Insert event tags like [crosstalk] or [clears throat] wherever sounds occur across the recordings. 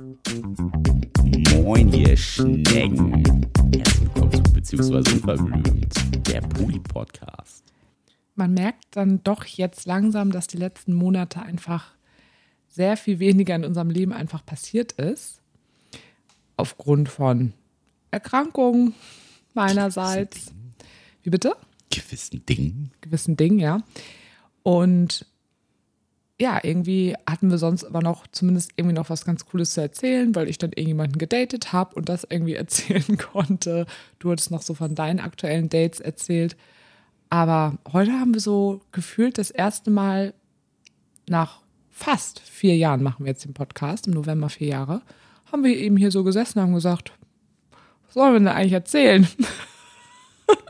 Moin, ihr Schnecken. Herzlich willkommen zu Beziehungsweise Unverblümt, der Poli-Podcast. Man merkt dann doch jetzt langsam, dass die letzten Monate einfach sehr viel weniger in unserem Leben einfach passiert ist. Aufgrund von Erkrankungen meinerseits. Wie bitte? Gewissen Dingen. Gewissen Dingen, ja. Und ja, irgendwie hatten wir sonst aber noch zumindest irgendwie noch was ganz Cooles zu erzählen, weil ich dann irgendjemanden gedatet habe und das irgendwie [laughs] erzählen konnte. Du hattest noch so von deinen aktuellen Dates erzählt. Aber heute haben wir so gefühlt das erste Mal nach fast vier Jahren machen wir jetzt den Podcast, im November vier Jahre, haben wir eben hier so gesessen und haben gesagt, was sollen wir denn eigentlich erzählen? [laughs]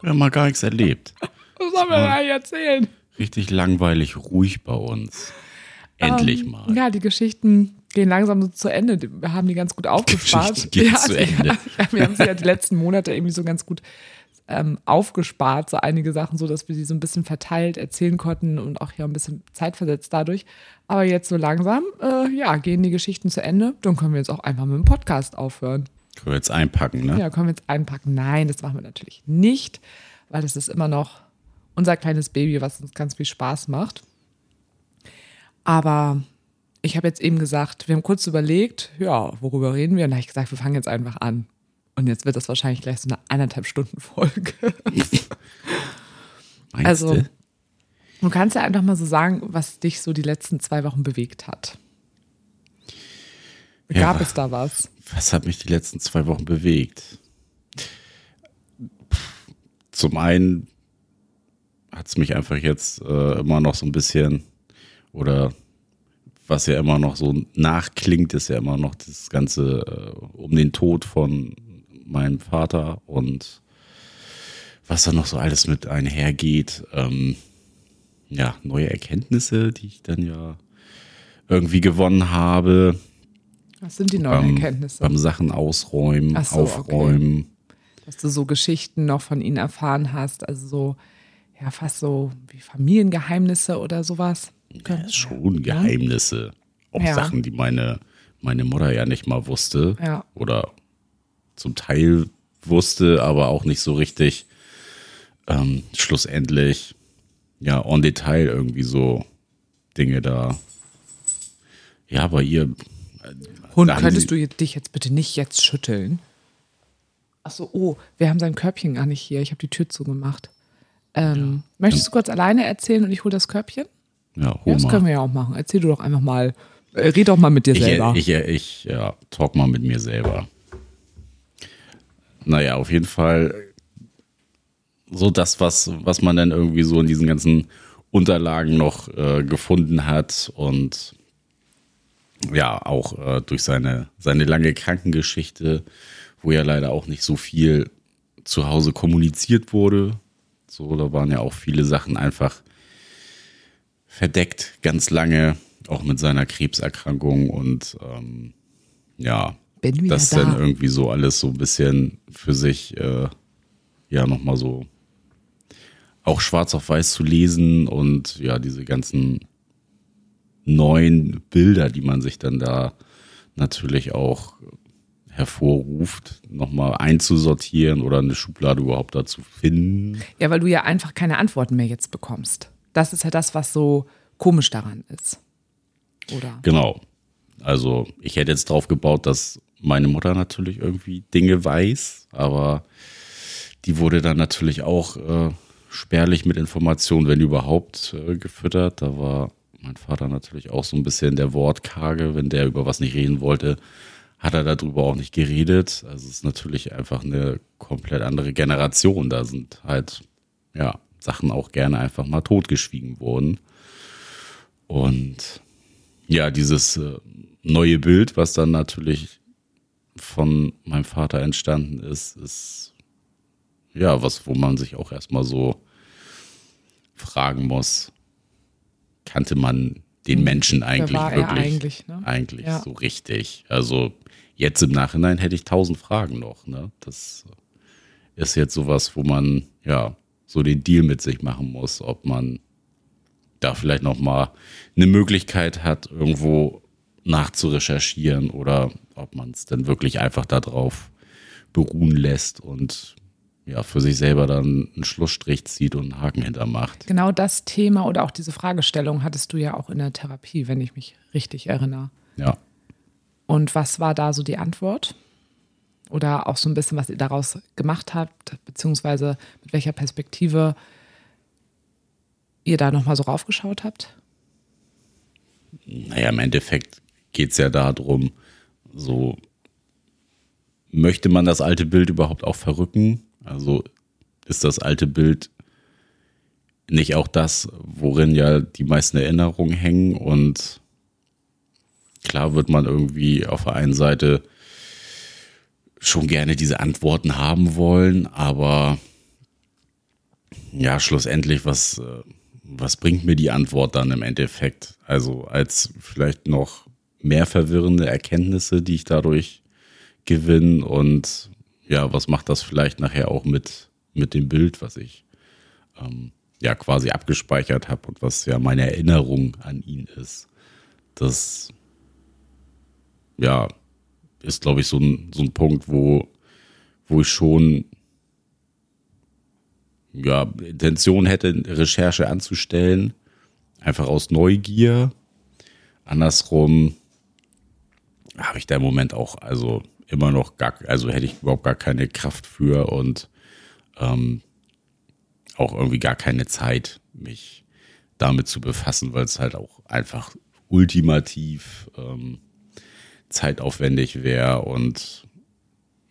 Wir haben mal gar nichts erlebt. Was sollen wir denn eigentlich erzählen? Richtig langweilig, ruhig bei uns. Endlich Ähm, mal. Ja, die Geschichten gehen langsam so zu Ende. Wir haben die ganz gut aufgespart. Geschichten gehen [laughs] ja, zu Ende. Ja, wir haben sie ja die letzten Monate irgendwie so ganz gut ähm, aufgespart, so einige Sachen, so dass wir die so ein bisschen verteilt erzählen konnten und auch ja ein bisschen zeitversetzt dadurch. Aber jetzt so langsam, äh, ja, gehen die Geschichten zu Ende. Dann können wir jetzt auch einfach mit dem Podcast aufhören. Können wir jetzt einpacken, ne? Ja, können wir jetzt einpacken. Nein, das machen wir natürlich nicht, weil das ist immer noch unser kleines Baby, was uns ganz viel Spaß macht. Aber ich habe jetzt eben gesagt, wir haben kurz überlegt, ja, worüber reden wir? Und da habe ich gesagt, wir fangen jetzt einfach an. Und jetzt wird das wahrscheinlich gleich so eine eineinhalb Stunden Folge. [laughs] Also, du? kannst ja einfach mal so sagen, was dich so die letzten zwei Wochen bewegt hat. Ja. Gab es da was? Was hat mich die letzten zwei Wochen bewegt? Zum einen hat es mich einfach jetzt äh, immer noch so ein bisschen, oder was ja immer noch so nachklingt, ist ja immer noch das Ganze äh, um den Tod von meinem Vater und was da noch so alles mit einhergeht. Ähm, ja, neue Erkenntnisse, die ich dann ja irgendwie gewonnen habe Was sind die neuen beim, Erkenntnisse? beim Sachen ausräumen, so, aufräumen. dass du so Geschichten noch von ihnen erfahren hast, also so, ja, fast so wie Familiengeheimnisse oder sowas. Ja, schon Geheimnisse. Auch Ja. Sachen, die meine, meine Mutter ja nicht mal wusste. Ja. Oder zum Teil wusste, aber auch nicht so richtig. Ähm, schlussendlich, ja, on Detail irgendwie so Dinge da. Ja, bei ihr. Hund, da haben könntest du dich jetzt bitte nicht jetzt schütteln? Ach so, oh, wir haben sein Körbchen gar nicht hier. Ich habe die Tür zugemacht. Ähm, Möchtest du kurz alleine erzählen und ich hole das Körbchen? Ja, Ja, das können wir ja auch machen. Erzähl du doch einfach mal. Äh, red doch mal mit dir Ich, selber. ich, ich, ja, talk mal mit mir selber. Naja, auf jeden Fall so das, was, was man dann irgendwie so in diesen ganzen Unterlagen noch äh, gefunden hat und ja, auch äh, durch seine, seine lange Krankengeschichte, wo ja leider auch nicht so viel zu Hause kommuniziert wurde. So, da waren ja auch viele Sachen einfach verdeckt, ganz lange, auch mit seiner Krebserkrankung und ähm, ja, das da. dann irgendwie so alles so ein bisschen für sich, äh, ja, nochmal so auch schwarz auf weiß zu lesen und ja, diese ganzen neuen Bilder, die man sich dann da natürlich auch hervorruft, nochmal einzusortieren oder eine Schublade überhaupt dazu finden. Ja, weil du ja einfach keine Antworten mehr jetzt bekommst. Das ist ja das, was so komisch daran ist. Oder? Genau. Also ich hätte jetzt drauf gebaut, dass meine Mutter natürlich irgendwie Dinge weiß, aber die wurde dann natürlich auch äh, spärlich mit Informationen, wenn überhaupt, äh, gefüttert. Da war mein Vater natürlich auch so ein bisschen der Wortkarge. Wenn der über was nicht reden wollte, hat er darüber auch nicht geredet. Also es ist natürlich einfach eine komplett andere Generation. Da sind halt, ja, Sachen auch gerne einfach mal totgeschwiegen worden. Und ja, dieses äh, neue Bild, was dann natürlich von meinem Vater entstanden ist, ist ja was, wo man sich auch erstmal so fragen muss, kannte man den Menschen eigentlich war er wirklich? eigentlich, ne? Eigentlich Ja. so richtig. Also jetzt im Nachhinein hätte ich tausend Fragen noch. Ne? Das ist jetzt sowas, wo man ja so den Deal mit sich machen muss, ob man da vielleicht noch mal eine Möglichkeit hat, irgendwo nachzurecherchieren oder ob man es dann wirklich einfach darauf beruhen lässt und ja, für sich selber dann einen Schlussstrich zieht und einen Haken hintermacht. Genau das Thema oder auch diese Fragestellung hattest du ja auch in der Therapie, wenn ich mich richtig erinnere. Ja. Und was war da so die Antwort? Oder auch so ein bisschen, was ihr daraus gemacht habt, beziehungsweise mit welcher Perspektive ihr da nochmal so raufgeschaut habt? Naja, im Endeffekt geht es ja darum, so möchte man das alte Bild überhaupt auch verrücken? Also ist das alte Bild nicht auch das, worin ja die meisten Erinnerungen hängen und klar wird man irgendwie auf der einen Seite schon gerne diese Antworten haben wollen, aber ja, schlussendlich, was, was bringt mir die Antwort dann im Endeffekt? Also als vielleicht noch mehr verwirrende Erkenntnisse, die ich dadurch gewinne und ja, was macht das vielleicht nachher auch mit, mit dem Bild, was ich ähm, ja quasi abgespeichert habe und was ja meine Erinnerung an ihn ist. Das ja ist, glaube ich, so ein, so ein Punkt, wo, wo ich schon ja, Intention hätte, Recherche anzustellen, einfach aus Neugier. Andersrum habe ich da im Moment auch, also immer noch gar, also hätte ich überhaupt gar keine Kraft für und ähm, auch irgendwie gar keine Zeit, mich damit zu befassen, weil es halt auch einfach ultimativ ähm, zeitaufwendig wäre und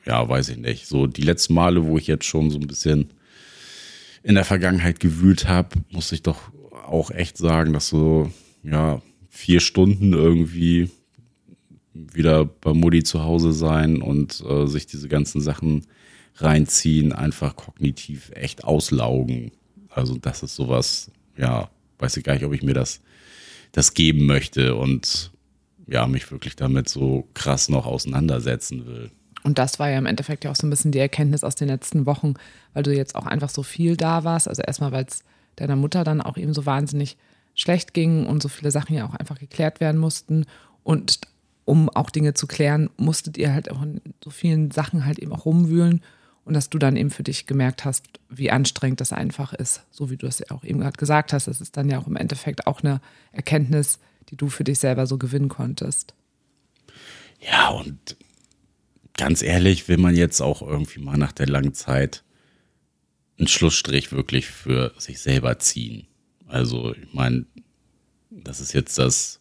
ja, weiß ich nicht. So die letzten Male, wo ich jetzt schon so ein bisschen in der Vergangenheit gewühlt habe, muss ich doch auch echt sagen, dass so, ja, vier Stunden irgendwie wieder bei Mutti zu Hause sein und äh, sich diese ganzen Sachen reinziehen, einfach kognitiv echt auslaugen. Also das ist sowas, ja, weiß ich gar nicht, ob ich mir das, das geben möchte und ja, mich wirklich damit so krass noch auseinandersetzen will. Und das war ja im Endeffekt ja auch so ein bisschen die Erkenntnis aus den letzten Wochen, weil du jetzt auch einfach so viel da warst. Also erstmal, weil es deiner Mutter dann auch eben so wahnsinnig schlecht ging und so viele Sachen ja auch einfach geklärt werden mussten. Und um auch Dinge zu klären, musstet ihr halt auch in so vielen Sachen halt eben auch rumwühlen und dass du dann eben für dich gemerkt hast, wie anstrengend das einfach ist, so wie du es ja auch eben gerade gesagt hast. Das ist dann ja auch im Endeffekt auch eine Erkenntnis, die du für dich selber so gewinnen konntest. Ja, und ganz ehrlich, will man jetzt auch irgendwie mal nach der langen Zeit einen Schlussstrich wirklich für sich selber ziehen. Also, ich meine, das ist jetzt das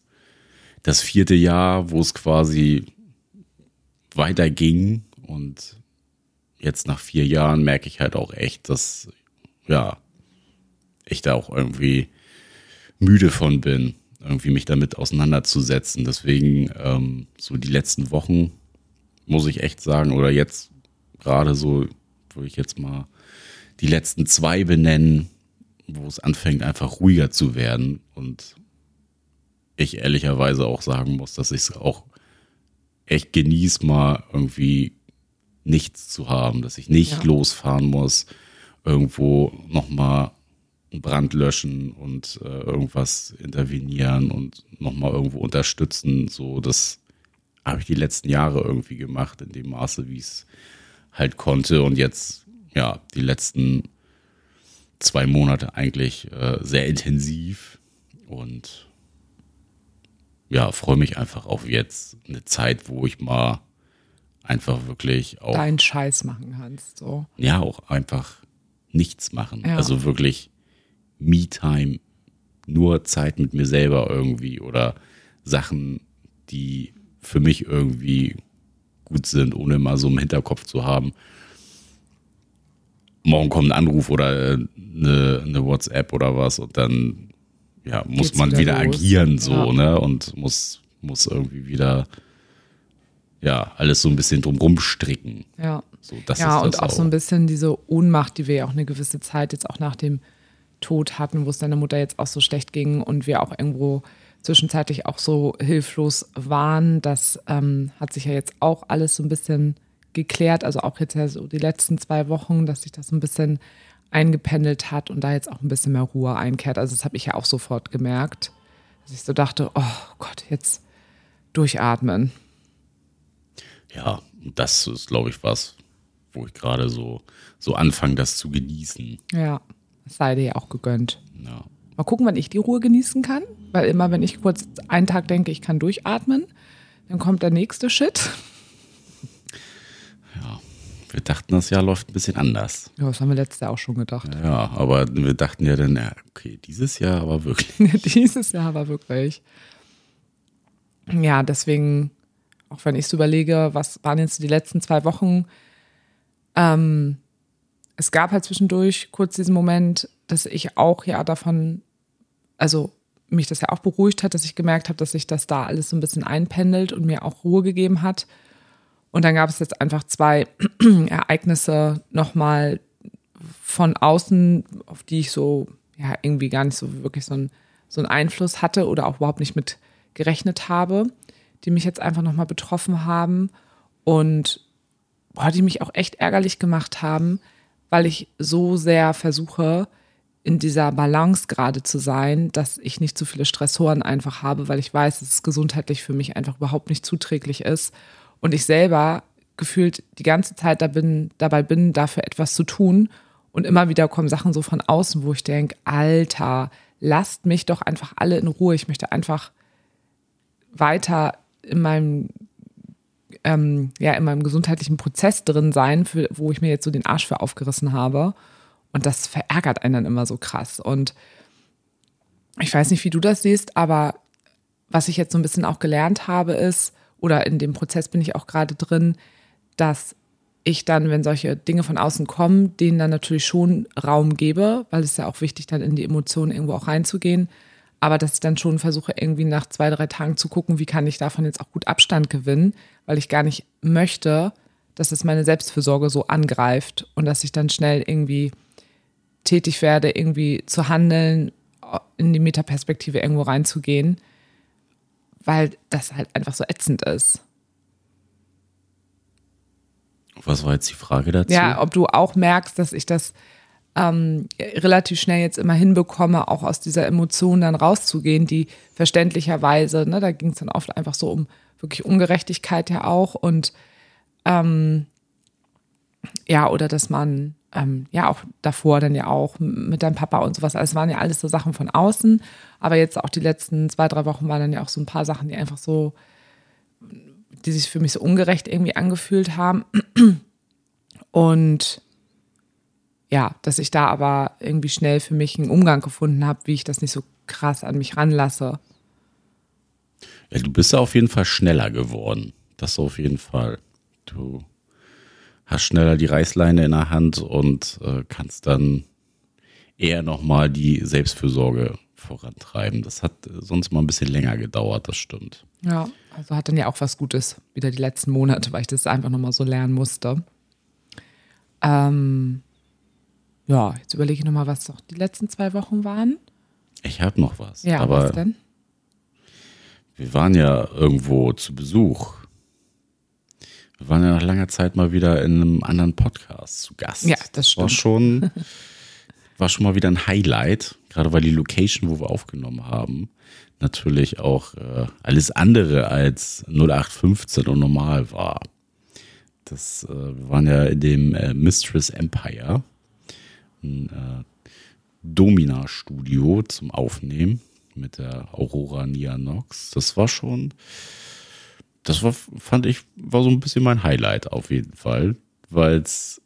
das vierte Jahr, wo es quasi weiterging. Und jetzt nach vier Jahren merke ich halt auch echt, dass, ja, ich da auch irgendwie müde von bin, irgendwie mich damit auseinanderzusetzen. Deswegen, ähm, so die letzten Wochen, muss ich echt sagen, oder jetzt gerade so, würde ich jetzt mal die letzten zwei benennen, wo es anfängt, einfach ruhiger zu werden und ich ehrlicherweise auch sagen muss, dass ich es auch echt genieße, mal irgendwie nichts zu haben, dass ich nicht ja. losfahren muss, irgendwo nochmal einen Brand löschen und äh, irgendwas intervenieren und nochmal irgendwo unterstützen. So, das habe ich die letzten Jahre irgendwie gemacht, in dem Maße, wie ich es halt konnte. Und jetzt, ja, die letzten zwei Monate eigentlich äh, sehr intensiv. Und ja, freue mich einfach auf jetzt eine Zeit, wo ich mal einfach wirklich auch. Deinen Scheiß machen kannst, so. Ja, auch einfach nichts machen. Ja. Also wirklich Me-Time, nur Zeit mit mir selber irgendwie oder Sachen, die für mich irgendwie gut sind, ohne mal so im Hinterkopf zu haben. Morgen kommt ein Anruf oder eine, eine WhatsApp oder was und dann ja, muss man wieder, wieder agieren so, ja. ne? Und muss, muss irgendwie wieder ja, alles so ein bisschen drumrum stricken. Ja. So, ja, und auch, auch so ein bisschen diese Ohnmacht, die wir ja auch eine gewisse Zeit jetzt auch nach dem Tod hatten, wo es deiner Mutter jetzt auch so schlecht ging und wir auch irgendwo zwischenzeitlich auch so hilflos waren. Das ähm, hat sich ja jetzt auch alles so ein bisschen geklärt. Also auch jetzt ja so die letzten zwei Wochen, dass sich das so ein bisschen eingependelt hat und da jetzt auch ein bisschen mehr Ruhe einkehrt. Also das habe ich ja auch sofort gemerkt, dass ich so dachte, oh Gott, jetzt Durchatmen. Ja, das ist, glaube ich, was, wo ich gerade so, so anfange, das zu genießen. Ja, es sei dir ja auch gegönnt. Ja. Mal gucken, wann ich die Ruhe genießen kann. Weil immer, wenn ich kurz einen Tag denke, ich kann durchatmen, dann kommt der nächste Shit. ja. Wir dachten, das Jahr läuft ein bisschen anders. Ja, das haben wir letztes Jahr auch schon gedacht. Ja, aber wir dachten ja dann, ja, okay, dieses Jahr aber wirklich. [laughs] dieses Jahr aber wirklich. Ja, deswegen, auch wenn ich so überlege, was waren jetzt die letzten zwei Wochen, ähm, es gab halt zwischendurch kurz diesen Moment, dass ich auch ja davon, also mich das ja auch beruhigt hat, dass ich gemerkt habe, dass sich das da alles so ein bisschen einpendelt und mir auch Ruhe gegeben hat. Und dann gab es jetzt einfach zwei [clears throat] Ereignisse nochmal von außen, auf die ich so, ja, irgendwie gar nicht so wirklich so, ein, so einen Einfluss hatte oder auch überhaupt nicht mit gerechnet habe, die mich jetzt einfach nochmal betroffen haben und boah, die mich auch echt ärgerlich gemacht haben, weil ich so sehr versuche, in dieser Balance gerade zu sein, dass ich nicht zu viele Stressoren einfach habe, weil ich weiß, dass es gesundheitlich für mich einfach überhaupt nicht zuträglich ist und ich selber gefühlt die ganze Zeit da bin, dabei bin, dafür etwas zu tun und immer wieder kommen Sachen so von außen, wo ich denke, Alter, lasst mich doch einfach alle in Ruhe. Ich möchte einfach weiter in meinem ähm, ja in meinem gesundheitlichen Prozess drin sein, für, wo ich mir jetzt so den Arsch für aufgerissen habe. Und das verärgert einen dann immer so krass. Und ich weiß nicht, wie du das siehst, aber was ich jetzt so ein bisschen auch gelernt habe, ist, oder in dem Prozess bin ich auch gerade drin, dass ich dann, wenn solche Dinge von außen kommen, denen dann natürlich schon Raum gebe, weil es ja auch wichtig, dann in die Emotionen irgendwo auch reinzugehen. Aber dass ich dann schon versuche, irgendwie nach zwei, drei Tagen zu gucken, wie kann ich davon jetzt auch gut Abstand gewinnen, weil ich gar nicht möchte, dass es meine Selbstfürsorge so angreift und dass ich dann schnell irgendwie tätig werde, irgendwie zu handeln, in die Metaperspektive irgendwo reinzugehen, weil das halt einfach so ätzend ist. Was war jetzt die Frage dazu? Ja, ob du auch merkst, dass ich das ähm, relativ schnell jetzt immer hinbekomme, auch aus dieser Emotion dann rauszugehen, die verständlicherweise, ne, da ging es dann oft einfach so um wirklich Ungerechtigkeit ja auch und ähm, ja, oder dass man ähm, ja auch davor dann ja auch mit deinem Papa und sowas. Also es waren ja alles so Sachen von außen. Aber jetzt auch die letzten zwei, drei Wochen waren dann ja auch so ein paar Sachen, die einfach so, die sich für mich so ungerecht irgendwie angefühlt haben. Und ja, dass ich da aber irgendwie schnell für mich einen Umgang gefunden habe, wie ich das nicht so krass an mich ranlasse. Ja, du bist ja auf jeden Fall schneller geworden. Das auf jeden Fall. Du hast schneller die Reißleine in der Hand und äh, kannst dann eher nochmal die Selbstfürsorge vorantreiben. Das hat äh, sonst mal ein bisschen länger gedauert, das stimmt. Ja, also hat dann ja auch was Gutes, wieder die letzten Monate, weil ich das einfach nochmal so lernen musste. Ähm, ja, jetzt überlege ich nochmal, was doch die letzten zwei Wochen waren. Ich habe noch was. Ja, aber was denn? Wir waren ja irgendwo zu Besuch wir waren ja nach langer Zeit mal wieder in einem anderen Podcast zu Gast. Ja, das stimmt. War schon, [laughs] war schon mal wieder ein Highlight, gerade weil die Location, wo wir aufgenommen haben, natürlich auch äh, alles andere als 0815 und normal war. Das, äh, wir waren ja in dem äh, Mistress Empire, ein äh, Domina-Studio zum Aufnehmen mit der Aurora Nia Nox. Das war schon das war, fand ich, war so ein bisschen mein Highlight auf jeden Fall, weil es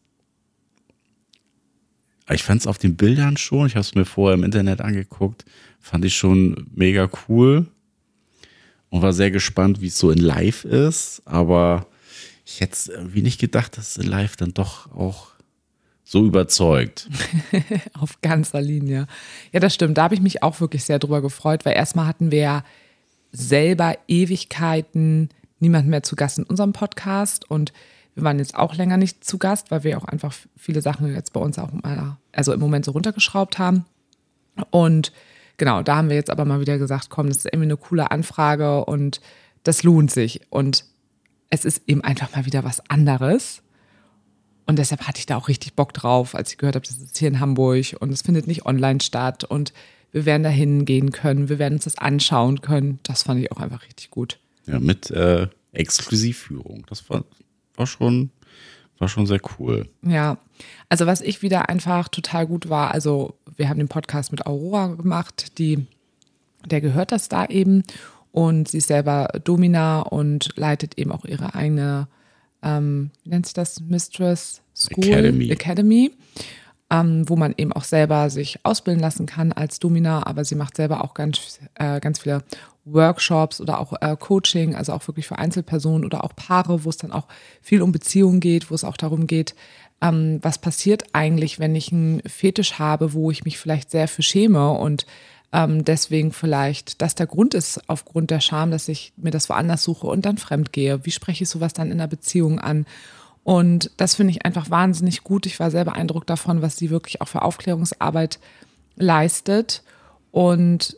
ich fand es auf den Bildern schon, ich habe es mir vorher im Internet angeguckt, fand ich schon mega cool und war sehr gespannt, wie es so in Live ist, aber ich hätte irgendwie nicht gedacht, dass es in Live dann doch auch so überzeugt. [laughs] auf ganzer Linie. Ja, das stimmt. Da habe ich mich auch wirklich sehr drüber gefreut, weil erstmal hatten wir ja selber Ewigkeiten niemand mehr zu Gast in unserem Podcast und wir waren jetzt auch länger nicht zu Gast, weil wir auch einfach viele Sachen jetzt bei uns auch mal, also im Moment so runtergeschraubt haben. Und genau, da haben wir jetzt aber mal wieder gesagt, komm, das ist irgendwie eine coole Anfrage und das lohnt sich. Und es ist eben einfach mal wieder was anderes. Und deshalb hatte ich da auch richtig Bock drauf, als ich gehört habe, das ist hier in Hamburg und es findet nicht online statt und wir werden da hingehen können, wir werden uns das anschauen können. Das fand ich auch einfach richtig gut. Ja, mit äh, Exklusivführung. Das war, war schon, war schon sehr cool. Ja, also was ich wieder einfach total gut war, also wir haben den Podcast mit Aurora gemacht, die, der gehört das da eben und sie ist selber Domina und leitet eben auch ihre eigene, ähm, wie nennt sich das, Mistress School? Academy. Academy. Ähm, wo man eben auch selber sich ausbilden lassen kann als Domina, aber sie macht selber auch ganz, äh, ganz viele Workshops oder auch äh, Coaching, also auch wirklich für Einzelpersonen oder auch Paare, wo es dann auch viel um Beziehungen geht, wo es auch darum geht, ähm, was passiert eigentlich, wenn ich einen Fetisch habe, wo ich mich vielleicht sehr für schäme und ähm, deswegen vielleicht, dass der Grund ist, aufgrund der Scham, dass ich mir das woanders suche und dann fremd gehe. Wie spreche ich sowas dann in einer Beziehung an? Und das finde ich einfach wahnsinnig gut. Ich war sehr beeindruckt davon, was sie wirklich auch für Aufklärungsarbeit leistet. Und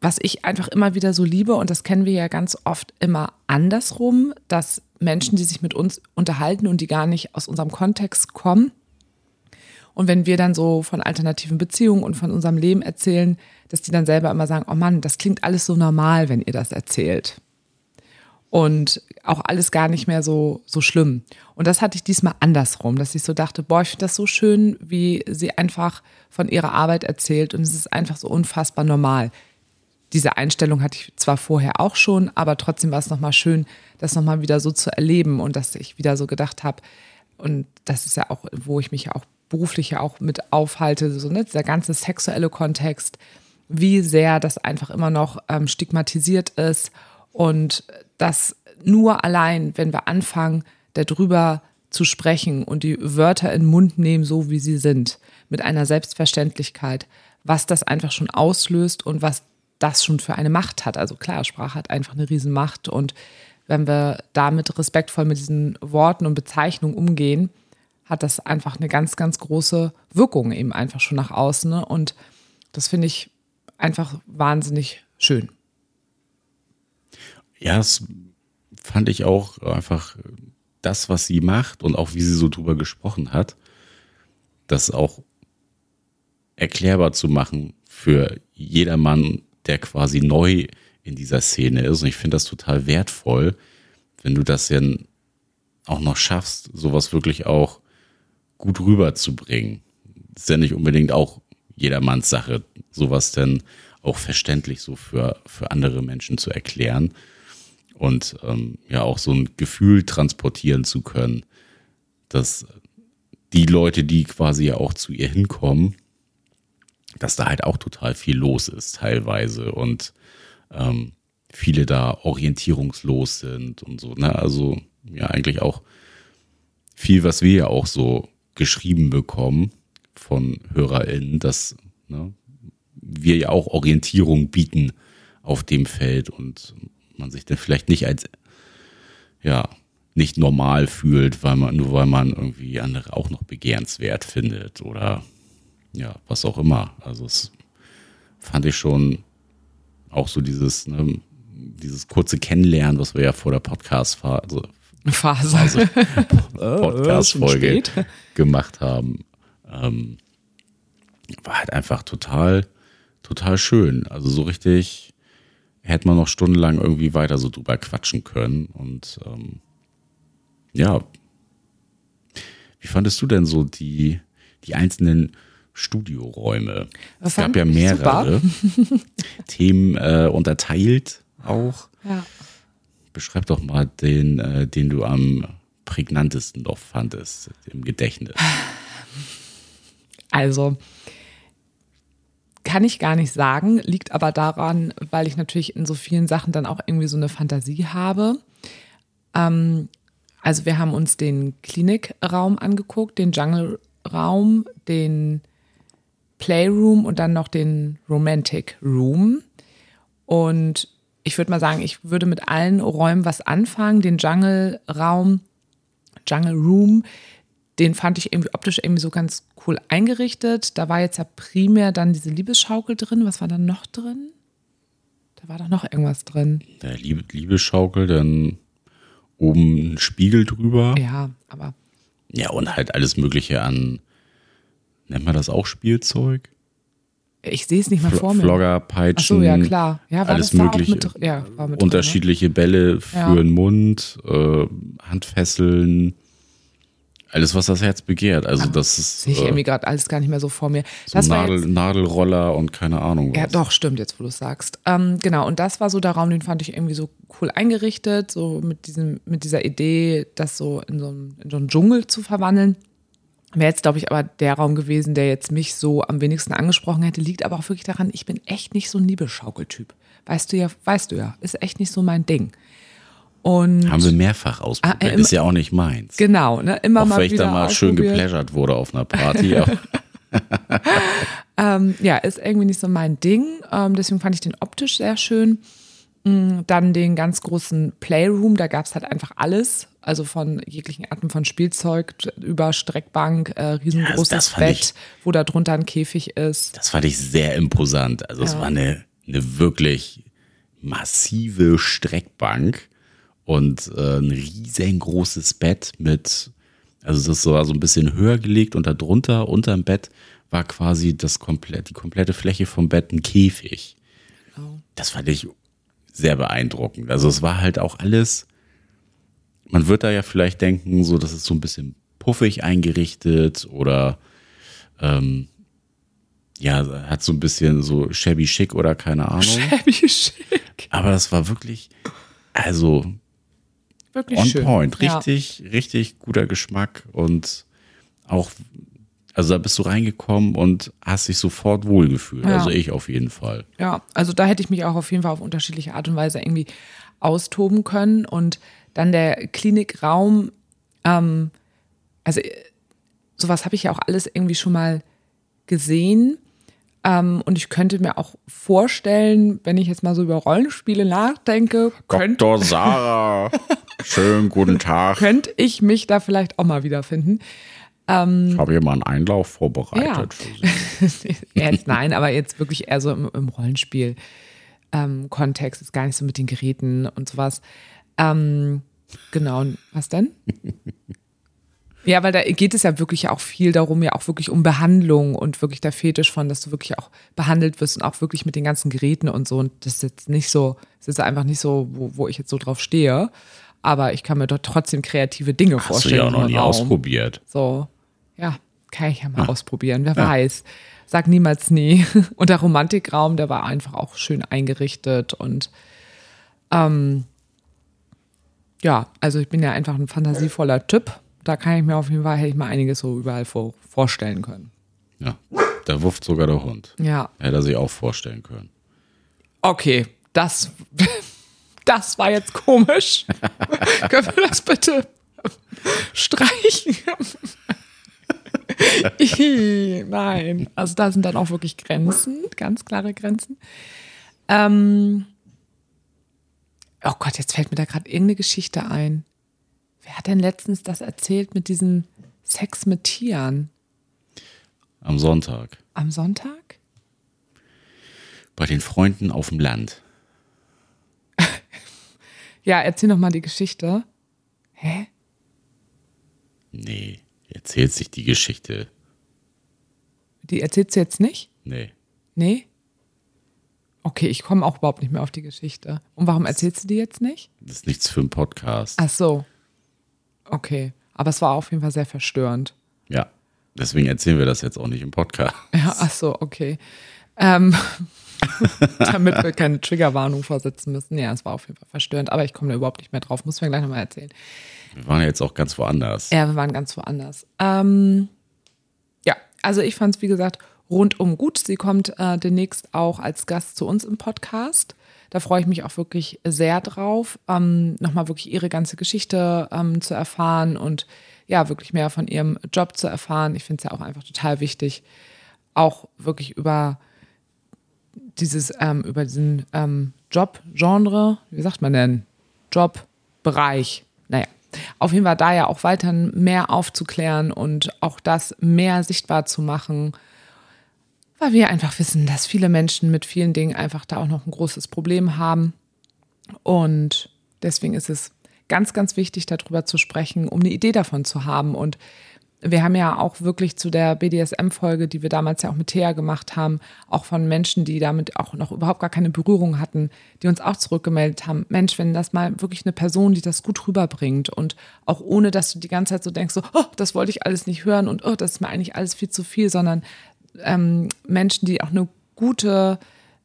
was ich einfach immer wieder so liebe, und das kennen wir ja ganz oft immer andersrum, dass Menschen, die sich mit uns unterhalten und die gar nicht aus unserem Kontext kommen, und wenn wir dann so von alternativen Beziehungen und von unserem Leben erzählen, dass die dann selber immer sagen, oh Mann, das klingt alles so normal, wenn ihr das erzählt. Und auch alles gar nicht mehr so, so schlimm. Und das hatte ich diesmal andersrum, dass ich so dachte, boah, ich finde das so schön, wie sie einfach von ihrer Arbeit erzählt und es ist einfach so unfassbar normal diese Einstellung hatte ich zwar vorher auch schon, aber trotzdem war es nochmal schön, das nochmal wieder so zu erleben und dass ich wieder so gedacht habe, und das ist ja auch, wo ich mich ja auch beruflich ja auch mit aufhalte, so ne, dieser ganze sexuelle Kontext, wie sehr das einfach immer noch ähm, stigmatisiert ist und das nur allein, wenn wir anfangen, darüber zu sprechen und die Wörter in den Mund nehmen, so wie sie sind, mit einer Selbstverständlichkeit, was das einfach schon auslöst und was das schon für eine Macht hat. Also klar, Sprache hat einfach eine Riesenmacht und wenn wir damit respektvoll mit diesen Worten und Bezeichnungen umgehen, hat das einfach eine ganz, ganz große Wirkung eben einfach schon nach außen. Ne? Und das finde ich einfach wahnsinnig schön. Ja, das fand ich auch einfach das, was sie macht und auch wie sie so drüber gesprochen hat, das auch erklärbar zu machen für jedermann der quasi neu in dieser Szene ist. Und ich finde das total wertvoll, wenn du das dann auch noch schaffst, sowas wirklich auch gut rüberzubringen. Ist ja nicht unbedingt auch jedermanns Sache, sowas dann auch verständlich so für, für andere Menschen zu erklären und ähm, ja auch so ein Gefühl transportieren zu können, dass die Leute, die quasi ja auch zu ihr hinkommen, dass da halt auch total viel los ist teilweise und ähm, viele da orientierungslos sind und so. Ne? Also ja, eigentlich auch viel, was wir ja auch so geschrieben bekommen von HörerInnen, dass ne, wir ja auch Orientierung bieten auf dem Feld und man sich dann vielleicht nicht als ja nicht normal fühlt, weil man nur weil man irgendwie andere auch noch begehrenswert findet oder ja, was auch immer. Also es fand ich schon auch so dieses, ne, dieses kurze Kennenlernen, was wir ja vor der Podcast-Phase also Phase. Also [laughs] Podcast-Folge gemacht haben, ähm, war halt einfach total, total schön. Also so richtig hätte man noch stundenlang irgendwie weiter so drüber quatschen können. Und ähm, ja, wie fandest du denn so die, die einzelnen Studioräume. Das es gab ja mehrere [laughs] Themen äh, unterteilt auch. Ja. Beschreib doch mal den, äh, den du am prägnantesten noch fandest im Gedächtnis. Also, kann ich gar nicht sagen, liegt aber daran, weil ich natürlich in so vielen Sachen dann auch irgendwie so eine Fantasie habe. Ähm, also wir haben uns den Klinikraum angeguckt, den Jungle-Raum, den Playroom und dann noch den Romantic Room. Und ich würde mal sagen, ich würde mit allen Räumen was anfangen. Den Jungle-Raum, Jungle Room, den fand ich irgendwie optisch irgendwie so ganz cool eingerichtet. Da war jetzt ja primär dann diese Liebesschaukel drin. Was war da noch drin? Da war doch noch irgendwas drin. Der Liebe, Liebesschaukel, dann oben ein Spiegel drüber. Ja, aber. Ja, und halt alles Mögliche an Nennt man das auch Spielzeug? Ich sehe es nicht mal vor mir. Flogger, Ach Peitschen, so, ja klar. Ja, war alles mögliche. mit, ja, mit unterschiedliche Bälle für Ja. den Mund, äh, Handfesseln, alles, was das Herz begehrt. Also das ist Sehe ich äh, irgendwie gerade alles gar nicht mehr so vor mir. so Nadel, jetzt, Nadelroller und keine Ahnung was. ja, doch, stimmt, jetzt wo du es sagst. Ähm, genau, und das war so der Raum, den fand ich irgendwie so cool eingerichtet, so mit, diesem, mit dieser Idee, das so in so, einen, in so einen Dschungel zu verwandeln. Wäre jetzt, glaube ich, aber der Raum gewesen, der jetzt mich so am wenigsten angesprochen hätte, liegt aber auch wirklich daran, ich bin echt nicht so ein Liebeschaukeltyp. Weißt du ja, weißt du ja, ist echt nicht so mein Ding. Und Haben wir mehrfach ausprobiert. Ah, äh, ist ja auch nicht meins. genau, ne, immer Auch mal wenn ich wieder da mal schön gepläschert wurde auf einer Party. [laughs] Ähm, ja, ist irgendwie nicht so mein Ding. Ähm, deswegen fand ich den optisch sehr schön. Mm, Dann den ganz großen Playroom, da gab es halt einfach alles. Also von jeglichen Arten von Spielzeug über Streckbank, äh, riesengroßes fand Bett, ich- wo da drunter ein Käfig ist. das fand ich sehr imposant. Also es Ja. war eine, eine wirklich massive Streckbank und äh, ein riesengroßes Bett mit, also das war so ein bisschen höher gelegt und darunter, unter dem Bett, war quasi das komplett, die komplette Fläche vom Bett ein Käfig. Das fand ich sehr beeindruckend. Also es war halt auch alles, man wird da ja vielleicht denken, so, das ist so ein bisschen puffig eingerichtet oder ähm, ja, hat so ein bisschen so shabby chic oder keine Ahnung. [laughs] Wie schick. Aber das war wirklich, also Wirklich on schön. point. Ja. Richtig, richtig guter Geschmack und auch, also da bist du reingekommen und hast dich sofort wohlgefühlt. Ja. Also ich auf jeden Fall. Ja, also da hätte ich mich auch auf jeden Fall auf unterschiedliche Art und Weise irgendwie austoben können. Und dann der Klinikraum, ähm, also äh, sowas habe ich ja auch alles irgendwie schon mal gesehen. Ähm, und ich könnte mir auch vorstellen, wenn ich jetzt mal so über Rollenspiele nachdenke, könnte Dr. Sarah, [laughs] schönen guten Tag. könnte ich mich da vielleicht auch mal wiederfinden. Ich habe hier mal einen Einlauf vorbereitet Sie. [laughs] jetzt nein, aber jetzt wirklich eher so im, im Rollenspiel. Ähm, ist gar nicht so mit den Geräten und sowas. Ähm, genau, was denn? [laughs] Ja, weil da geht es ja wirklich auch viel darum, ja auch wirklich um Behandlung und wirklich der Fetisch von, dass du wirklich auch behandelt wirst und auch wirklich mit den ganzen Geräten und so. Und das ist jetzt nicht so, das ist einfach nicht so, wo, wo ich jetzt so drauf stehe. Aber ich kann mir dort trotzdem kreative Dinge Hast du vorstellen. ja auch noch nie Raum. ausprobiert. So, ja, kann ich ja mal ausprobieren. Wer weiß. Sag niemals nie. [laughs] Und der Romantikraum, der war einfach auch schön eingerichtet und ähm, ja, also ich bin ja einfach ein fantasievoller Typ. Da kann ich mir auf jeden Fall, hätte ich mal einiges so überall vor, vorstellen können. Ja, da wurft sogar der Hund. Ja, Hätte er sich auch vorstellen können. okay, das, [laughs] das war jetzt komisch. [laughs] Können wir das bitte streichen? [laughs] Nein, also da sind dann auch wirklich Grenzen, ganz klare Grenzen. Ähm, oh Gott, jetzt fällt mir da gerade irgendeine Geschichte ein. Wer hat denn letztens das erzählt mit diesem Sex mit Tieren Am Sonntag. am Sonntag? Bei den Freunden auf dem Land. [laughs] Ja, erzähl noch mal die Geschichte. Hä? Nee, erzählt sich die Geschichte. Die erzählst du jetzt nicht? Nee. Nee? Okay, ich komme auch überhaupt nicht mehr auf die Geschichte. Und warum erzählst du die jetzt nicht? Das ist nichts für einen Podcast. Ach so. Okay. Aber es war auf jeden Fall sehr verstörend. Ja. Deswegen erzählen wir das jetzt auch nicht im Podcast. [laughs] Ja, ach so, okay. Ähm, [laughs] damit wir keine Triggerwarnung vorsetzen müssen. Ja, es war auf jeden Fall verstörend, aber ich komme da überhaupt nicht mehr drauf. Muss mir gleich nochmal erzählen. Wir waren ja jetzt auch ganz woanders. Ja, wir waren ganz woanders. Ähm, ja, also ich fand es, wie gesagt, rundum gut. Sie kommt äh, demnächst auch als Gast zu uns im Podcast. Da freue ich mich auch wirklich sehr drauf, ähm, nochmal wirklich ihre ganze Geschichte ähm, zu erfahren und ja, wirklich mehr von ihrem Job zu erfahren. Ich finde es ja auch einfach total wichtig, auch wirklich über dieses, ähm, über diesen ähm, Jobgenre, wie sagt man denn? Jobbereich. Naja, auf jeden Fall da ja auch weiterhin mehr aufzuklären und auch das mehr sichtbar zu machen, weil wir einfach wissen, dass viele Menschen mit vielen Dingen einfach da auch noch ein großes Problem haben. Und deswegen ist es ganz, ganz wichtig, darüber zu sprechen, um eine Idee davon zu haben und wir haben ja auch wirklich zu der BDSM-Folge, die wir damals ja auch mit Thea gemacht haben, auch von Menschen, die damit auch noch überhaupt gar keine Berührung hatten, die uns auch zurückgemeldet haben, Mensch, wenn das mal wirklich eine Person, die das gut rüberbringt und auch ohne, dass du die ganze Zeit so denkst, so, oh, das wollte ich alles nicht hören und oh, das ist mir eigentlich alles viel zu viel, sondern ähm, Menschen, die auch eine gute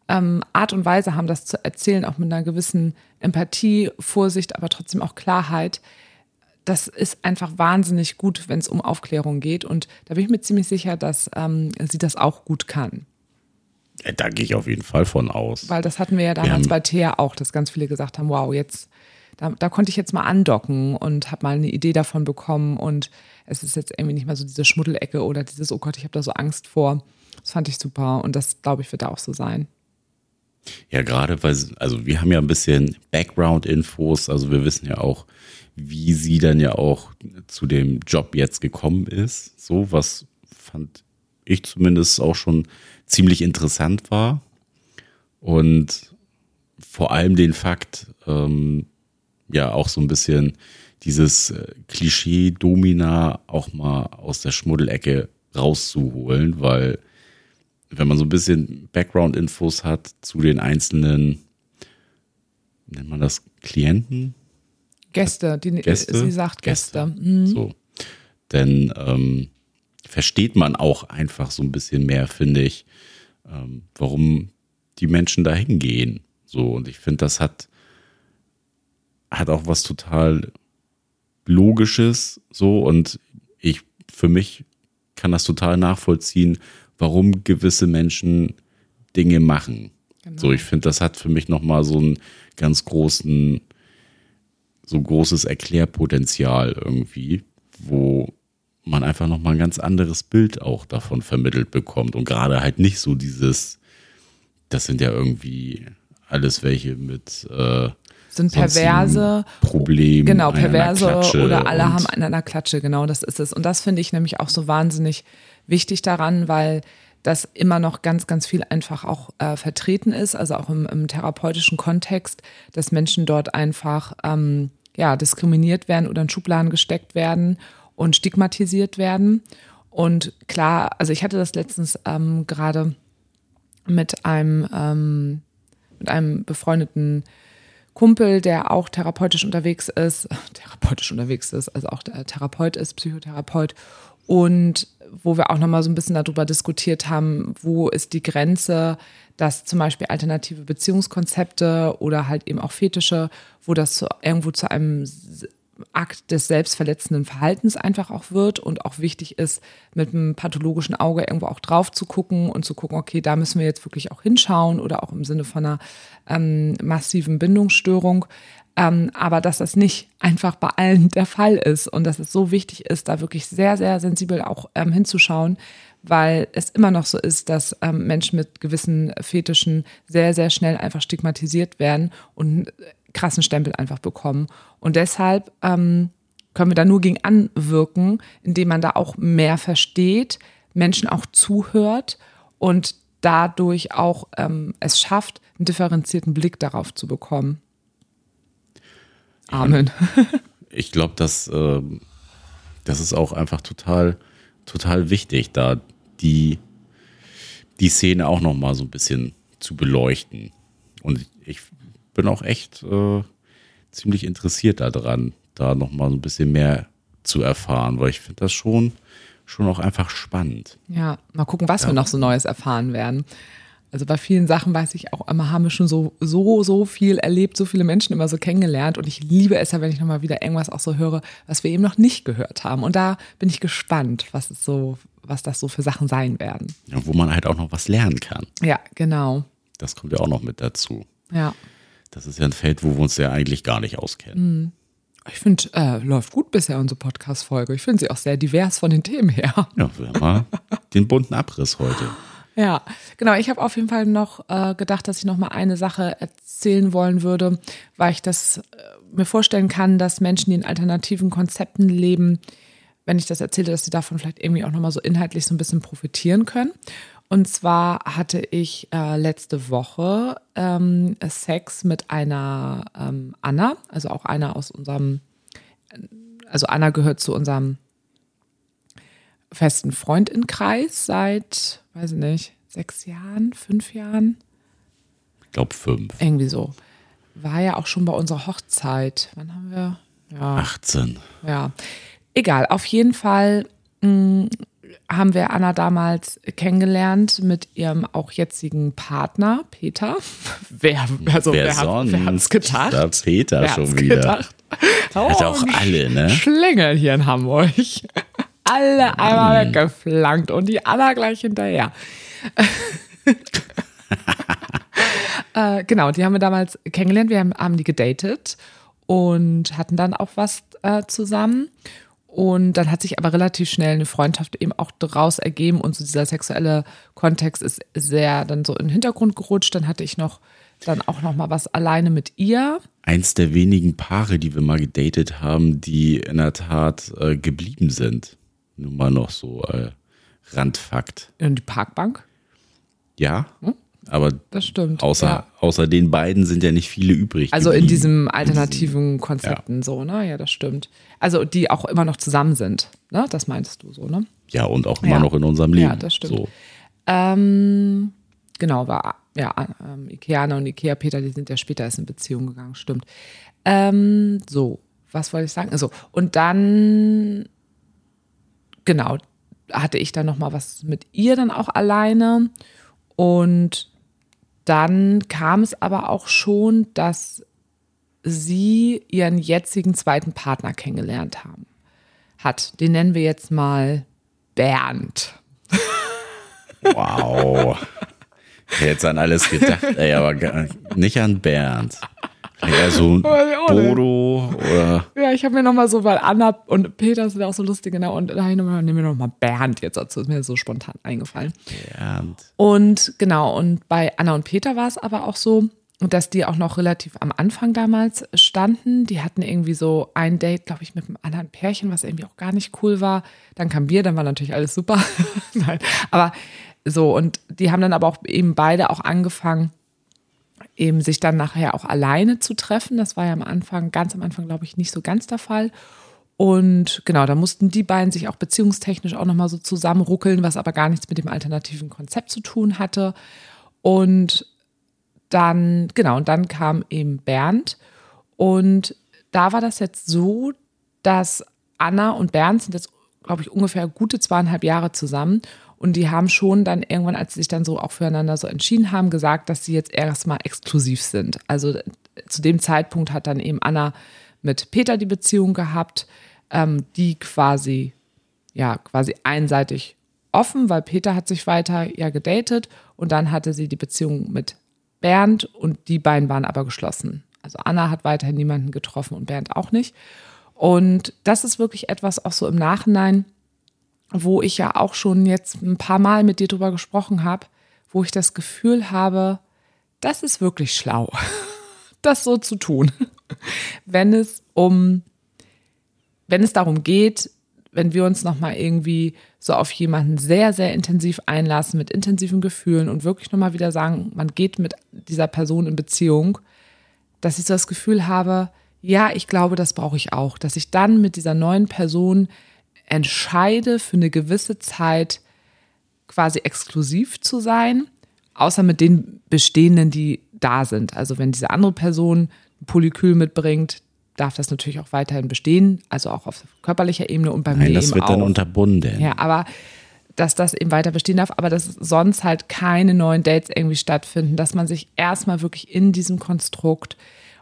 ähm, Art und Weise haben, das zu erzählen, auch mit einer gewissen Empathie, Vorsicht, aber trotzdem auch Klarheit, das ist einfach wahnsinnig gut, wenn es um Aufklärung geht. Und da bin ich mir ziemlich sicher, dass ähm, sie das auch gut kann. Ja, da gehe ich auf jeden Fall von aus. Weil das hatten wir ja damals wir bei Thea auch, dass ganz viele gesagt haben, wow, jetzt, da, da konnte ich jetzt mal andocken und habe mal eine Idee davon bekommen. Und es ist jetzt irgendwie nicht mehr so diese Schmuddelecke oder dieses, oh Gott, ich habe da so Angst vor. Das fand ich super und das, glaube ich, wird da auch so sein. Ja, gerade weil, also wir haben ja ein bisschen Background-Infos, also wir wissen ja auch, wie sie dann ja auch zu dem Job jetzt gekommen ist. So, was fand ich zumindest auch schon ziemlich interessant war. Und vor allem den Fakt, ähm, ja, auch so ein bisschen dieses äh, Klischee Domina auch mal aus der Schmuddelecke rauszuholen, weil wenn man so ein bisschen Background-Infos hat zu den einzelnen, nennt man das Klienten, Gäste, die, Gäste? sie sagt Gäste. Gäste. Mhm. So. Denn ähm, versteht man auch einfach so ein bisschen mehr, finde ich, ähm, warum die Menschen da hingehen. So, und ich finde, das hat, hat auch was total Logisches, so, und ich, für mich kann das total nachvollziehen, warum gewisse Menschen Dinge machen. Genau. So, ich finde, das hat für mich nochmal so einen ganz großen so großes Erklärpotenzial irgendwie, wo man einfach nochmal ein ganz anderes Bild auch davon vermittelt bekommt und gerade halt nicht so dieses, das sind ja irgendwie alles welche mit äh, sind perverse Probleme. Genau, perverse oder alle haben an einer Klatsche, genau, das ist es. Und das finde ich nämlich auch so wahnsinnig wichtig daran, weil das immer noch ganz, ganz viel einfach auch äh, vertreten ist, also auch im, im, therapeutischen Kontext, dass Menschen dort einfach ähm, ja, diskriminiert werden oder in Schubladen gesteckt werden und stigmatisiert werden. Und klar, also ich hatte das letztens ähm, gerade mit einem, ähm, mit einem befreundeten Kumpel, der auch therapeutisch unterwegs ist, [laughs] therapeutisch unterwegs ist, also auch der Therapeut ist, Psychotherapeut. Und wo wir auch nochmal so ein bisschen darüber diskutiert haben, wo ist die Grenze, dass zum Beispiel alternative Beziehungskonzepte oder halt eben auch Fetische, wo das irgendwo zu einem Akt des selbstverletzenden Verhaltens einfach auch wird und auch wichtig ist, mit einem pathologischen Auge irgendwo auch drauf zu gucken und zu gucken, okay, da müssen wir jetzt wirklich auch hinschauen oder auch im Sinne von einer ähm, massiven Bindungsstörung. Ähm, aber dass das nicht einfach bei allen der Fall ist und dass es so wichtig ist, da wirklich sehr, sehr sensibel auch ähm, hinzuschauen, weil es immer noch so ist, dass ähm, Menschen mit gewissen Fetischen sehr, sehr schnell einfach stigmatisiert werden und einen krassen Stempel einfach bekommen. Und deshalb ähm, können wir da nur gegen anwirken, indem man da auch mehr versteht, Menschen auch zuhört und dadurch auch ähm, es schafft, einen differenzierten Blick darauf zu bekommen. Amen. [laughs] Ich glaube, dass äh, das ist auch einfach total, total wichtig, da die, die Szene auch noch mal so ein bisschen zu beleuchten. Und ich bin auch echt äh, ziemlich interessiert daran, da noch mal so ein bisschen mehr zu erfahren, weil ich finde das schon, schon auch einfach spannend. Ja, mal gucken, was ja. wir noch so Neues erfahren werden. Also bei vielen Sachen weiß ich auch immer, haben wir schon so, so, so viel erlebt, so viele Menschen immer so kennengelernt. Und ich liebe es ja, wenn ich nochmal wieder irgendwas auch so höre, was wir eben noch nicht gehört haben. Und da bin ich gespannt, was es so, was das so für Sachen sein werden. Ja, wo man halt auch noch was lernen kann. Ja, genau. Das kommt ja auch noch mit dazu. Ja. Das ist ja ein Feld, wo wir uns ja eigentlich gar nicht auskennen. Ich finde, äh, läuft gut bisher unsere Podcast-Folge. Ich finde sie auch sehr divers von den Themen her. Ja, wir haben mal den bunten Abriss heute. Ja, genau. Ich habe auf jeden Fall noch äh, gedacht, dass ich noch mal eine Sache erzählen wollen würde, weil ich das äh, mir vorstellen kann, dass Menschen, die in alternativen Konzepten leben, wenn ich das erzähle, dass sie davon vielleicht irgendwie auch noch mal so inhaltlich so ein bisschen profitieren können. Und zwar hatte ich äh, letzte Woche ähm, Sex mit einer ähm, Anna, also auch einer aus unserem, also Anna gehört zu unserem festen Freundinnenkreis seit, weiß ich nicht, sechs Jahren, fünf Jahren. Ich glaube fünf. Irgendwie so. War ja auch schon bei unserer Hochzeit. Wann haben wir? Ja. 18. Ja. Egal, auf jeden Fall mh, haben wir Anna damals kennengelernt mit ihrem auch jetzigen Partner, Peter. [laughs] Wer, also wer wer, hat, sonst? wer hat's gedacht? Da Peter wer schon wieder. gedacht? Hat auch alle, ne? Schlängel hier in Hamburg. [laughs] Alle einmal weggeflankt und die Anna gleich hinterher. [laughs] äh, genau, die haben wir damals kennengelernt. Wir haben, haben die gedatet und hatten dann auch was äh, zusammen. Und dann hat sich aber relativ schnell eine Freundschaft eben auch daraus ergeben und so dieser sexuelle Kontext ist sehr dann so in den Hintergrund gerutscht. Dann hatte ich noch dann auch noch mal was alleine mit ihr. Eins der wenigen Paare, die wir mal gedatet haben, die in der Tat äh, geblieben sind. Nur mal noch so äh, Randfakt. In die Parkbank. Ja, aber Das stimmt. außer, ja. außer den beiden sind ja nicht viele übrig. Also in diesem alternativen Konzepten so, ne? Ja, das stimmt. Also die auch immer noch zusammen sind, ne? Das meintest du so, ne? Ja, und auch immer Ja. noch in unserem Leben. Ja, das stimmt. So. Ähm, genau, war, ja, ähm, Ikeana und Ikea Peter, die sind ja später erst in Beziehung gegangen, stimmt. Ähm, so, was wollte ich sagen? Also, und dann, genau, hatte ich dann nochmal was mit ihr dann auch alleine. Und dann kam es aber auch schon, dass sie ihren jetzigen zweiten Partner kennengelernt haben. Hat. Den nennen wir jetzt mal Bernd. Wow. Ich hätte jetzt an alles gedacht, ey, aber nicht an Bernd. Eher so. [laughs] Bodo oder Ja, ich habe mir nochmal so, weil Anna und Peter sind auch so lustig, genau. Und da habe ich nochmal, nehmen wir nochmal Bernd jetzt dazu. Ist mir so spontan eingefallen. Bernd. Und genau, und bei Anna und Peter war es aber auch so, dass die auch noch relativ am Anfang damals standen. Die hatten irgendwie so ein Date, glaube ich, mit einem anderen Pärchen, was irgendwie auch gar nicht cool war. Dann kam Bier, dann war natürlich alles super. [laughs] Nein, aber so, und die haben dann aber auch eben beide auch angefangen, eben sich dann nachher auch alleine zu treffen. Das war ja am Anfang, ganz am Anfang, glaube ich, nicht so ganz der Fall. Und genau, da mussten die beiden sich auch beziehungstechnisch auch nochmal so zusammenruckeln, was aber gar nichts mit dem alternativen Konzept zu tun hatte. Und dann, genau, und dann kam eben Bernd. Und da war das jetzt so, dass Anna und Bernd sind jetzt, glaube ich, ungefähr gute zweieinhalb Jahre zusammen. Und die haben schon dann irgendwann, als sie sich dann so auch füreinander so entschieden haben, gesagt, dass sie jetzt erstmal exklusiv sind. Also äh, zu dem Zeitpunkt hat dann eben Anna mit Peter die Beziehung gehabt, ähm, die quasi, ja, quasi einseitig offen, weil Peter hat sich weiter ja gedatet und dann hatte sie die Beziehung mit Bernd und die beiden waren aber geschlossen. Also Anna hat weiterhin niemanden getroffen und Bernd auch nicht. Und das ist wirklich etwas auch so im Nachhinein, wo ich ja auch schon jetzt ein paar Mal mit dir drüber gesprochen habe, wo ich das Gefühl habe, das ist wirklich schlau, [laughs] das so zu tun, wenn es um, wenn es darum geht, wenn wir uns nochmal irgendwie so auf jemanden sehr, sehr intensiv einlassen, mit intensiven Gefühlen und wirklich nochmal wieder sagen, man geht mit dieser Person in Beziehung, dass ich so das Gefühl habe, ja, ich glaube, das brauche ich auch, dass ich dann mit dieser neuen Person entscheide, für eine gewisse Zeit quasi exklusiv zu sein, außer mit den bestehenden, die da sind. Also wenn diese andere Person ein Polykül mitbringt, darf das natürlich auch weiterhin bestehen, also auch auf körperlicher Ebene und bei Nein, mir das wird auch. dann unterbunden. Ja, aber dass das eben weiter bestehen darf, aber dass sonst halt keine neuen Dates irgendwie stattfinden, dass man sich erstmal wirklich in diesem Konstrukt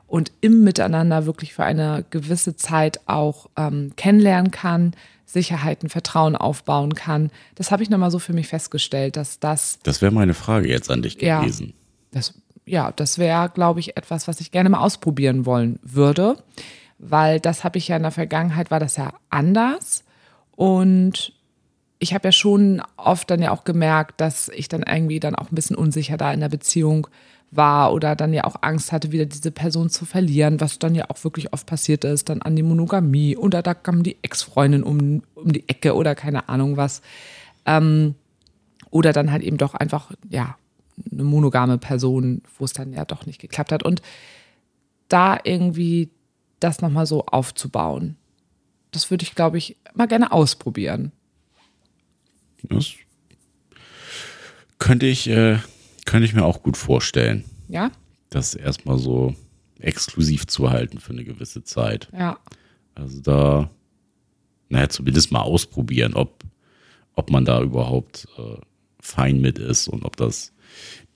und im Miteinander wirklich für eine gewisse Zeit auch ähm, kennenlernen kann, Sicherheiten, Vertrauen aufbauen kann. Das habe ich nochmal so für mich festgestellt, dass das Das wäre meine Frage jetzt an dich Ja. gewesen. das, ja, das wäre, glaube ich, etwas, was ich gerne mal ausprobieren wollen würde, weil das habe ich ja in der Vergangenheit, war das ja anders und ich habe ja schon oft dann ja auch gemerkt, dass ich dann irgendwie dann auch ein bisschen unsicher da in der Beziehung war oder dann ja auch Angst hatte, wieder diese Person zu verlieren, was dann ja auch wirklich oft passiert ist, dann an die Monogamie oder da kam die Ex-Freundin um, um die Ecke oder keine Ahnung was. Ähm, oder dann halt eben doch einfach, ja, eine monogame Person, wo es dann ja doch nicht geklappt hat. Und da irgendwie das nochmal so aufzubauen, das würde ich, glaube ich, mal gerne ausprobieren. Das könnte ich, äh, könnte ich mir auch gut vorstellen, Ja? das erstmal so exklusiv zu halten für eine gewisse Zeit. Ja. Also da, naja, zumindest mal ausprobieren, ob, ob man da überhaupt äh, fein mit ist und ob das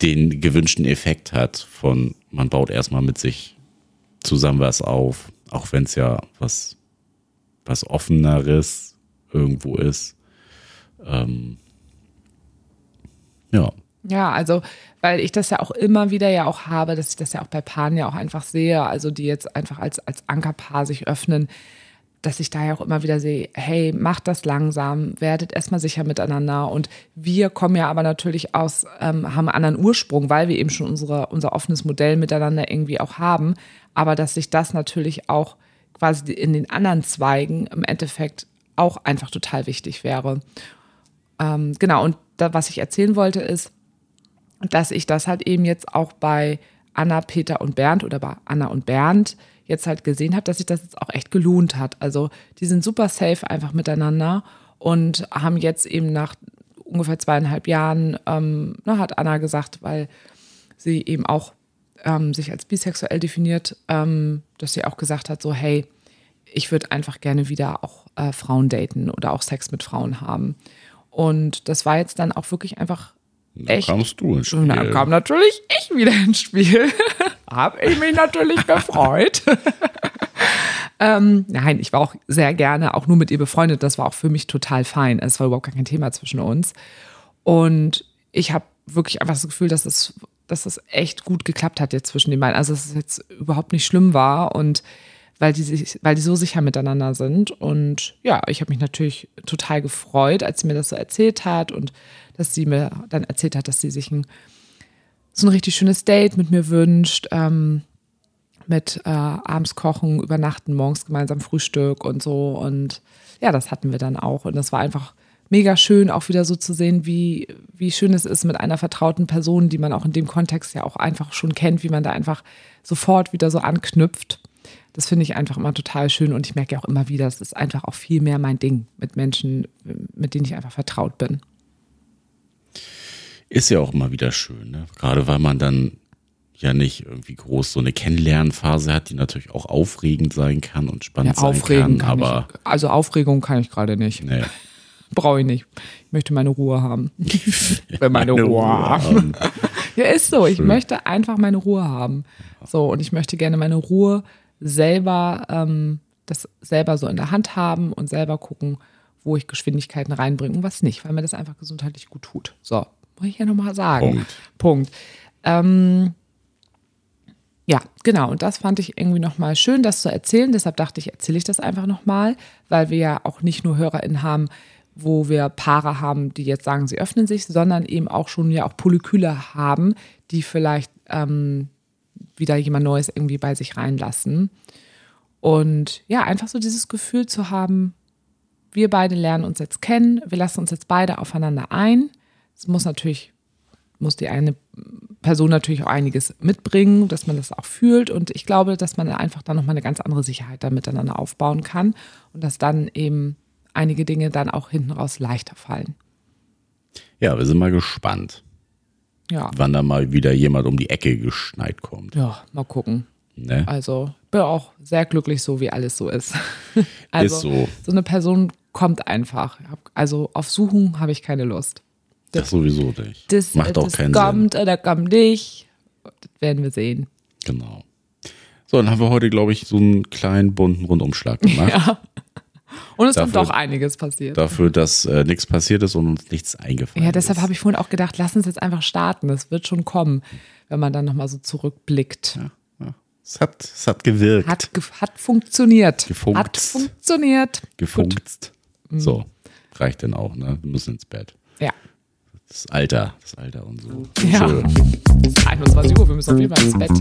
den gewünschten Effekt hat von, man baut erstmal mit sich zusammen was auf, auch wenn es ja was, was offeneres irgendwo ist. Ähm, ja, Ja, also, weil ich das ja auch immer wieder ja auch habe, dass ich das ja auch bei Paaren ja auch einfach sehe, also die jetzt einfach als, als Ankerpaar sich öffnen, dass ich da ja auch immer wieder sehe, hey, macht das langsam, werdet erstmal sicher miteinander. Und wir kommen ja aber natürlich aus, ähm, haben anderen Ursprung, weil wir eben schon unsere, unser offenes Modell miteinander irgendwie auch haben. Aber dass sich das natürlich auch quasi in den anderen Zweigen im Endeffekt auch einfach total wichtig wäre. Ähm, genau, und da, was ich erzählen wollte, ist, dass ich das halt eben jetzt auch bei Anna, Peter und Bernd oder bei Anna und Bernd jetzt halt gesehen habe, dass sich das jetzt auch echt gelohnt hat. Also die sind super safe einfach miteinander und haben jetzt eben nach ungefähr zweieinhalb Jahren, ähm, na, hat Anna gesagt, weil sie eben auch ähm, sich als bisexuell definiert, ähm, dass sie auch gesagt hat, so hey, ich würde einfach gerne wieder auch äh, Frauen daten oder auch Sex mit Frauen haben. Und das war jetzt dann auch wirklich einfach da echt. kamst du ins Spiel. kam natürlich ich wieder ins Spiel. [laughs] Hab ich mich natürlich [laughs] gefreut. [laughs] ähm, nein, ich war auch sehr gerne auch nur mit ihr befreundet. Das war auch für mich total fein. Es war überhaupt gar kein Thema zwischen uns. Und ich habe wirklich einfach das Gefühl, dass es, dass es echt gut geklappt hat jetzt zwischen den beiden. Also dass es jetzt überhaupt nicht schlimm war und weil die sich, weil die so sicher miteinander sind. Und ja, ich habe mich natürlich total gefreut, als sie mir das so erzählt hat und dass sie mir dann erzählt hat, dass sie sich ein so ein richtig schönes Date mit mir wünscht, ähm, mit äh, abends kochen, übernachten, morgens gemeinsam Frühstück und so. Und ja, das hatten wir dann auch. Und das war einfach mega schön, auch wieder so zu sehen, wie, wie schön es ist mit einer vertrauten Person, die man auch in dem Kontext ja auch einfach schon kennt, wie man da einfach sofort wieder so anknüpft. Das finde ich einfach immer total schön und ich merke ja auch immer wieder, es ist einfach auch viel mehr mein Ding mit Menschen, mit denen ich einfach vertraut bin. Ist ja auch immer wieder schön, ne? Gerade weil man dann ja nicht irgendwie groß so eine Kennenlernphase hat, die natürlich auch aufregend sein kann und spannend sein aufregen kann, aber ich, also Aufregung kann ich gerade nicht. nee. [laughs] Brauche ich nicht. Ich möchte meine Ruhe haben. [laughs] Wenn meine, Eine Ruhe, Ruhe haben. haben. [laughs] Ja, ist so. Ich möchte einfach meine Ruhe haben. So, und ich möchte gerne meine Ruhe selber, ähm, das selber so in der Hand haben und selber gucken, wo ich Geschwindigkeiten reinbringe und was nicht, weil mir das einfach gesundheitlich gut tut. So, muss ich ja nochmal sagen. Punkt. Punkt. Ähm, ja, genau. Und das fand ich irgendwie nochmal schön, das zu erzählen. Deshalb dachte ich, erzähle ich das einfach nochmal, weil wir ja auch nicht nur HörerInnen haben, wo wir Paare haben, die jetzt sagen, sie öffnen sich, sondern eben auch schon ja auch Polyküle haben, die vielleicht ähm, wieder jemand Neues irgendwie bei sich reinlassen. Und ja, einfach so dieses Gefühl zu haben, wir beide lernen uns jetzt kennen, wir lassen uns jetzt beide aufeinander ein. Es muss natürlich, muss die eine Person natürlich auch einiges mitbringen, dass man das auch fühlt. Und ich glaube, dass man einfach dann nochmal eine ganz andere Sicherheit da miteinander aufbauen kann und dass dann eben einige Dinge dann auch hinten raus leichter fallen. Ja, wir sind mal gespannt, Ja, wann da mal wieder jemand um die Ecke geschneit kommt. ja mal gucken. Ne? Also bin auch sehr glücklich, so wie alles so ist. [laughs] Also, Ist so. So eine Person kommt einfach. Also auf Suchen habe ich keine Lust. Das sowieso nicht. Das, Macht auch das keinen kommt oder kommt nicht. Das werden wir sehen. Sinn. Genau. So, dann haben wir heute, glaube ich, so einen kleinen bunten Rundumschlag gemacht. [laughs] Ja. Und es ist Dafür- doch einiges passiert. Dafür, dass äh, nichts passiert ist und uns nichts eingefallen Ja, deshalb ist. habe ich vorhin auch gedacht, lass uns jetzt einfach starten. Das wird schon kommen, wenn man dann nochmal so zurückblickt. Ja. Es, hat, es hat gewirkt. Hat, ge- hat funktioniert. Gefunkt. Hat funktioniert. gefunkt. So, reicht denn auch, ne? Wir müssen ins Bett. Ja. Das Alter, das Alter und so. Ja. Schön. Es ist 21 Uhr, wir müssen auf jeden Fall ins Bett.